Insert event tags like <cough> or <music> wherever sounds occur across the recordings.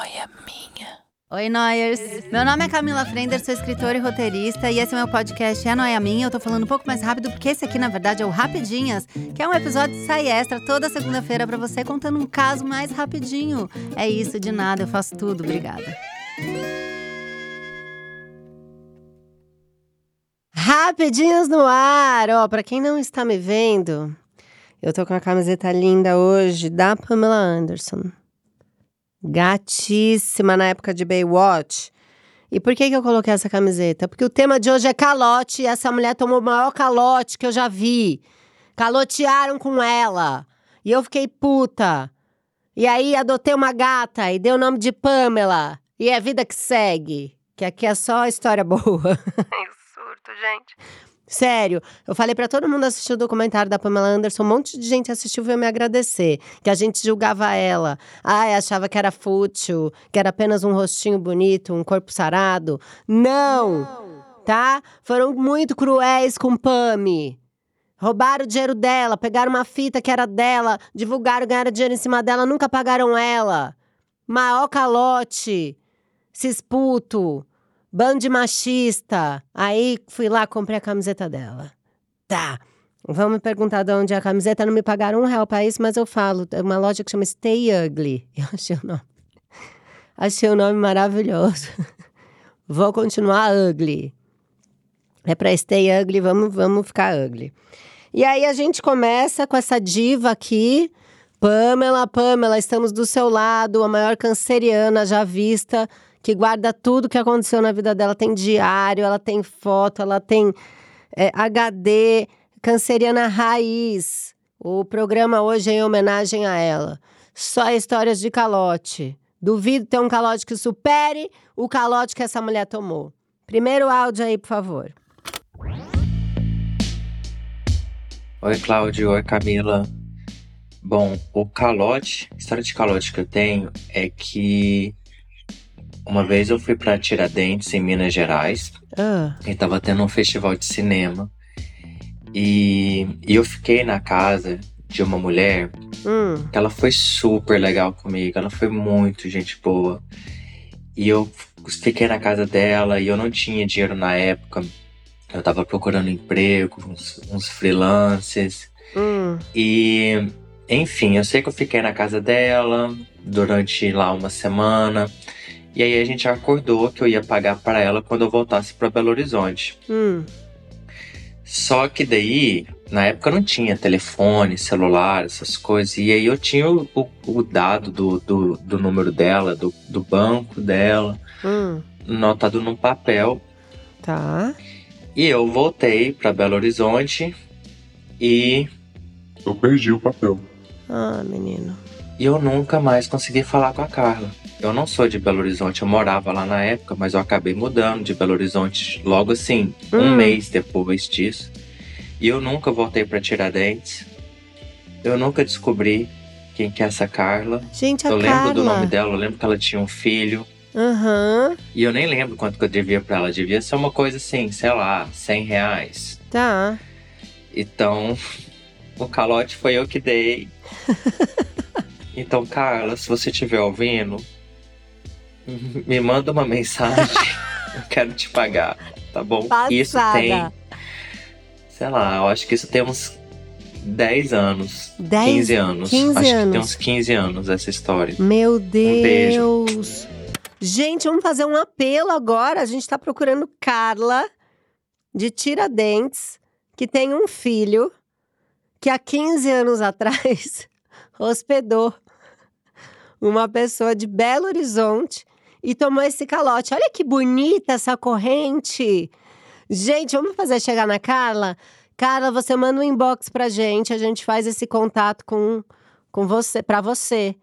noia minha. Oi, Noyers! Meu nome é Camila Frender, sou escritora e roteirista, e esse é meu podcast É Noia Minha. Eu tô falando um pouco mais rápido, porque esse aqui, na verdade, é o Rapidinhas, que é um episódio de sai extra toda segunda-feira para você, contando um caso mais rapidinho. É isso, de nada, eu faço tudo. Obrigada. Rapidinhos no ar! Ó, pra quem não está me vendo, eu tô com uma camiseta linda hoje da Pamela Anderson. Gatíssima na época de Baywatch. E por que, que eu coloquei essa camiseta? Porque o tema de hoje é calote e essa mulher tomou o maior calote que eu já vi. Calotearam com ela. E eu fiquei puta. E aí adotei uma gata e dei o nome de Pamela. E é vida que segue. Que aqui é só história boa. <laughs> Eu surto, gente. Sério, eu falei para todo mundo assistir o documentário da Pamela Anderson, um monte de gente assistiu e veio me agradecer. Que a gente julgava ela. Ai, achava que era fútil, que era apenas um rostinho bonito, um corpo sarado. Não! Não. Tá? Foram muito cruéis com Pami. Roubaram o dinheiro dela, pegaram uma fita que era dela, divulgaram, ganharam dinheiro em cima dela, nunca pagaram ela. Maior calote. Cisputo. Bando de machista. Aí fui lá, comprei a camiseta dela. Tá. Vão me perguntar de onde é a camiseta. Não me pagaram um real pra isso, mas eu falo. É uma loja que chama Stay Ugly. <laughs> Eu achei o nome. Achei o nome maravilhoso. <laughs> Vou continuar ugly. É pra Stay Ugly, vamos, vamos ficar ugly. E aí a gente começa com essa diva aqui. Pamela, Pamela, estamos do seu lado, a maior canceriana já vista que guarda tudo que aconteceu na vida dela. Tem diário, ela tem foto, ela tem é, HD, canceriana raiz. O programa hoje é em homenagem a ela. Só histórias de calote. Duvido ter um calote que supere o calote que essa mulher tomou. Primeiro áudio aí, por favor. Oi, Cláudio. Oi, Camila. Bom, o calote, a história de calote que eu tenho é que uma vez eu fui para Tiradentes, em Minas Gerais, ah. e tava tendo um festival de cinema. E, e eu fiquei na casa de uma mulher hum. que ela foi super legal comigo, ela foi muito gente boa. E eu fiquei na casa dela e eu não tinha dinheiro na época. Eu tava procurando emprego, uns, uns freelances. Hum. E, enfim, eu sei que eu fiquei na casa dela durante lá uma semana. E aí a gente acordou que eu ia pagar para ela quando eu voltasse para Belo Horizonte. Hum. Só que daí, na época não tinha telefone, celular, essas coisas. E aí eu tinha o, o, o dado do, do, do, número dela, do, do banco dela, hum. notado num papel. Tá. E eu voltei para Belo Horizonte e. Eu perdi o papel. Ah, menino. E eu nunca mais consegui falar com a Carla. Eu não sou de Belo Horizonte, eu morava lá na época, mas eu acabei mudando de Belo Horizonte logo assim, hum. um mês depois disso. E eu nunca voltei para Tiradentes. Eu nunca descobri quem que é essa Carla. Gente, a Eu lembro Carla. do nome dela, eu lembro que ela tinha um filho. Uhum. E eu nem lembro quanto que eu devia para ela. Devia ser uma coisa assim, sei lá, 100 reais. Tá. Então, o calote foi eu que dei. <laughs> então, Carla, se você estiver ouvindo, me manda uma mensagem. <laughs> eu quero te pagar, tá bom? Passada. Isso tem. Sei lá, eu acho que isso tem uns 10 anos. 10, 15 anos. 15 acho anos. que tem uns 15 anos essa história. Meu Deus. Um beijo. Gente, vamos fazer um apelo agora. A gente tá procurando Carla de Tiradentes, que tem um filho que há 15 anos atrás <laughs> hospedou uma pessoa de Belo Horizonte e tomou esse calote. Olha que bonita essa corrente. Gente, vamos fazer chegar na Carla? Carla, você manda um inbox pra gente, a gente faz esse contato com, com você, para você.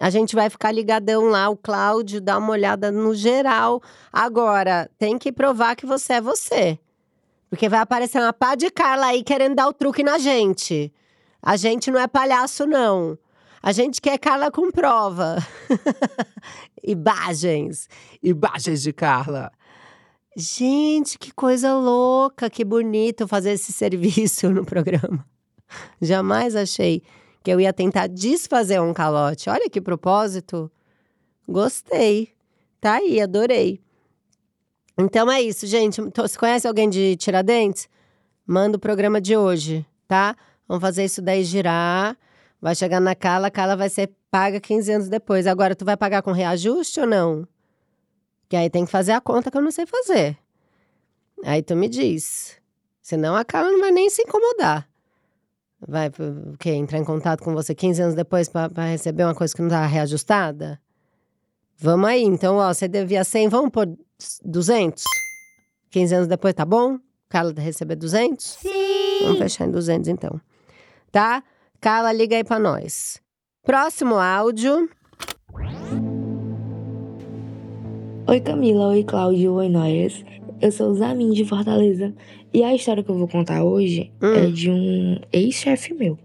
A gente vai ficar ligadão lá, o Cláudio dá uma olhada no geral. Agora, tem que provar que você é você. Porque vai aparecer uma pá de Carla aí querendo dar o truque na gente. A gente não é palhaço, não. A gente quer Carla com prova. <laughs> Imagens. Imagens de Carla. Gente, que coisa louca, que bonito fazer esse <laughs> serviço no programa. Jamais achei que eu ia tentar desfazer um calote. Olha que propósito. Gostei. Tá aí, adorei. Então é isso, gente. Você conhece alguém de Tiradentes? Manda o programa de hoje, tá? Vamos fazer isso daí girar. Vai chegar na Carla, a Carla vai ser paga 15 anos depois. Agora, tu vai pagar com reajuste ou não? Que aí tem que fazer a conta que eu não sei fazer. Aí tu me diz. Senão a Carla não vai nem se incomodar. Vai o quê? Entrar em contato com você 15 anos depois pra pra receber uma coisa que não tá reajustada? Vamos aí, então, ó, você devia 100, vamos por 200? 15 anos depois, tá bom? Carla receber 200? Sim! Vamos fechar em 200, então. Tá? Carla, liga aí pra nós. Próximo áudio. Oi Camila, oi Cláudio, oi Noias. Eu sou o Zamin de Fortaleza e a história que eu vou contar hoje Hum. é de um ex-chefe meu.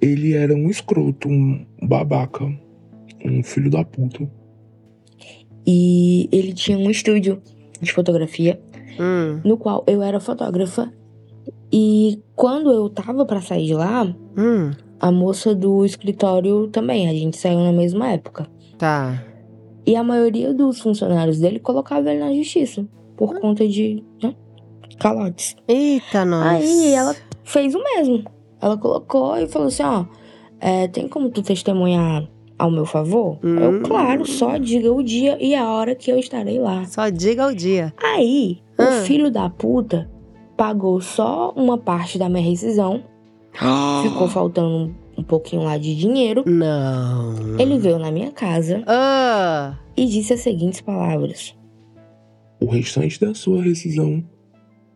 Ele era um escroto, um babaca, um filho da puta. E ele tinha um estúdio de fotografia Hum, no qual eu era fotógrafa. E quando eu tava pra sair de lá, hum, a moça do escritório também, a gente saiu na mesma época. tá. E a maioria dos funcionários dele colocava ele na justiça por conta de né, calotes. Eita, nós. Aí ela fez o mesmo. Ela colocou e falou assim: ó, é, tem como tu testemunhar ao meu favor? Hum. Eu, claro, só diga o dia e a hora que eu estarei lá. Só diga o dia. Aí, Ah. o filho da puta pagou só uma parte da minha rescisão, ficou faltando um pouquinho lá de dinheiro. Não. Ele veio na minha casa Ah, e disse as seguintes palavras: O restante da sua rescisão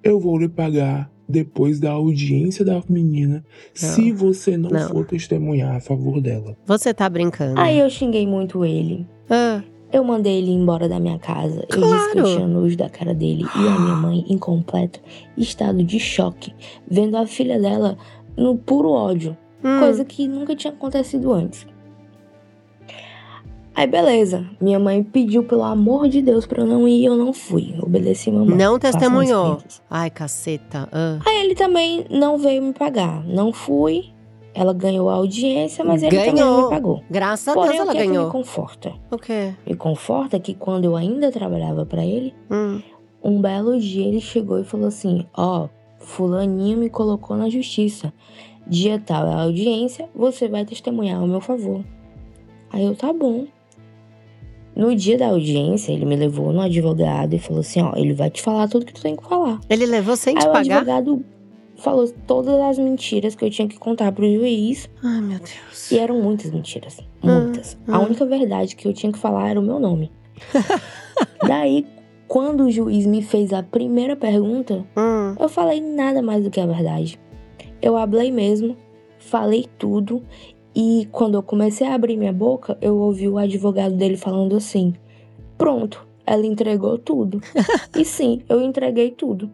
eu vou lhe pagar depois da audiência da menina, se você não, Não. for testemunhar a favor dela. você tá brincando. Aí eu xinguei muito ele. Ah, Eu mandei ele embora da minha casa. Eu disse que eu Claro. tinha nojo da cara dele e a minha mãe, em completo estado de choque, vendo a filha dela no puro ódio, hum. coisa que nunca tinha acontecido antes. Aí beleza, minha mãe pediu pelo amor de Deus pra eu não ir e eu não fui. Obedeci mamãe. Não testemunhou. Ai, caceta. Ah. Aí ele também não veio me pagar. Não fui. Ela ganhou a audiência, mas ele também não Ganhou. me pagou. Graças a Porém, Deus o ela que é que ganhou. me conforta? O quê? Me conforta que quando eu ainda trabalhava pra ele, Hum. Um belo dia ele chegou e falou assim: Ó, Fulaninho me colocou na justiça. Dia tal é a audiência, você vai testemunhar ao meu favor. Aí eu, tá bom. No dia da audiência, ele me levou no advogado e falou assim: Ó, ele vai te falar tudo que tu tem que falar. Ele levou sem te Aí o pagar? advogado falou todas as mentiras que eu tinha que contar pro juiz. Ai, meu Deus. E eram muitas mentiras. Hum, Muitas. A hum. única verdade que eu tinha que falar era o meu nome. <laughs> Daí, quando o juiz me fez a primeira pergunta, Hum. eu falei nada mais do que a verdade. Eu hablei mesmo, falei tudo, e quando eu comecei a abrir minha boca, eu ouvi o advogado dele falando assim: Pronto, ela entregou tudo. <laughs> e sim, eu entreguei tudo.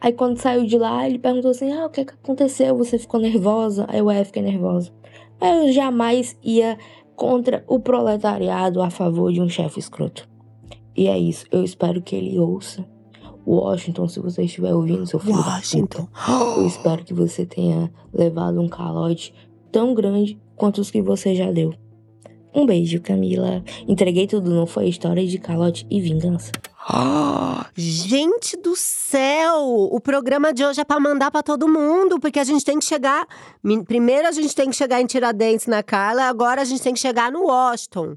Aí quando saiu de lá, ele perguntou assim: Ah, o que, que aconteceu? Você ficou nervosa? Aí eu é, fiquei nervosa. Mas eu jamais ia contra o proletariado a favor de um chefe escroto. E é isso, eu espero que ele ouça. Washington, se você estiver ouvindo, seu filho Washington. eu espero que você tenha levado um calote tão grande quanto os que você já deu. Um beijo, Camila. Entreguei tudo, não foi história de calote e vingança. Gente do céu! O programa de hoje é pra mandar pra todo mundo, porque a gente tem que chegar. Primeiro a gente tem que chegar em Tiradentes na Carla, agora a gente tem que chegar no Washington.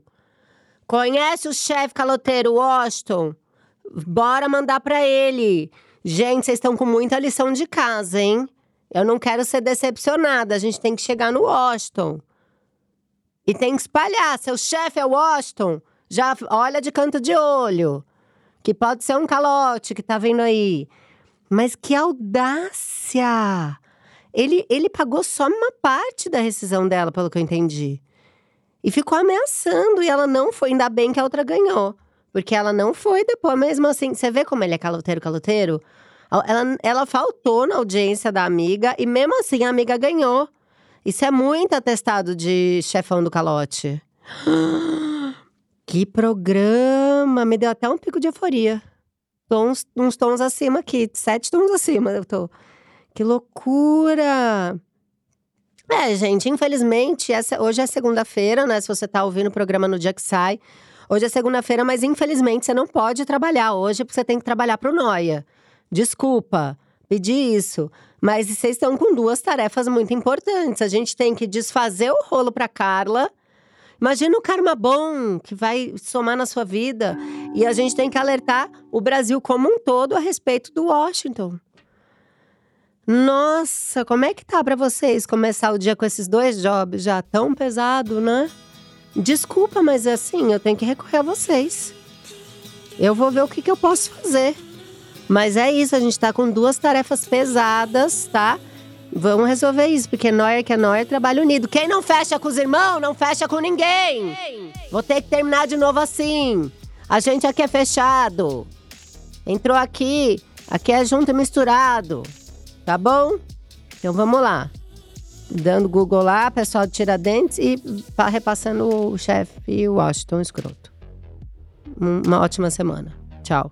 Conhece o chefe caloteiro Washington? Bora mandar pra ele. Gente, vocês estão com muita lição de casa, hein? Eu não quero ser decepcionada. A gente tem que chegar no Washington. E tem que espalhar. Seu chefe é Washington. Já olha de canto de olho. Que pode ser um calote que tá vindo aí. Mas que audácia! Ele, ele pagou só uma parte da rescisão dela, pelo que eu entendi. E ficou ameaçando, e ela não foi. Ainda bem que a outra ganhou. Porque ela não foi depois, mesmo assim. Você vê como ele é caloteiro, caloteiro? Ela, ela faltou na audiência da amiga, e mesmo assim a amiga ganhou. Isso é muito atestado de chefão do calote. <gasps> Que programa! Me deu até um pico de euforia. Tô uns, uns tons acima aqui, sete tons acima eu tô. Que loucura! É, gente, infelizmente, essa, hoje é segunda-feira, né? Se você tá ouvindo o programa no dia que sai. Hoje é segunda-feira, mas infelizmente você não pode trabalhar hoje, porque você tem que trabalhar pro Noia. Desculpa pedir isso. Mas vocês estão com duas tarefas muito importantes. A gente tem que desfazer o rolo pra Carla. Imagina o karma bom que vai somar na sua vida. E a gente tem que alertar o Brasil como um todo a respeito do Washington. Nossa, como é que tá para vocês começar o dia com esses dois jobs já tão pesado, né? Desculpa, mas é assim, eu tenho que recorrer a vocês. Eu vou ver o que, que eu posso fazer. Mas é isso, a gente tá com duas tarefas pesadas, tá? Vamos resolver isso, porque Noia que é Noia, trabalho unido. Quem não fecha com os irmãos, não fecha com ninguém. Vou ter que terminar de novo assim. A gente aqui é fechado. Entrou aqui, aqui é junto e misturado. Tá bom? Então vamos lá. Dando Google lá, pessoal de Tiradentes e repassando o chefe Washington Escroto. Uma ótima semana. Tchau.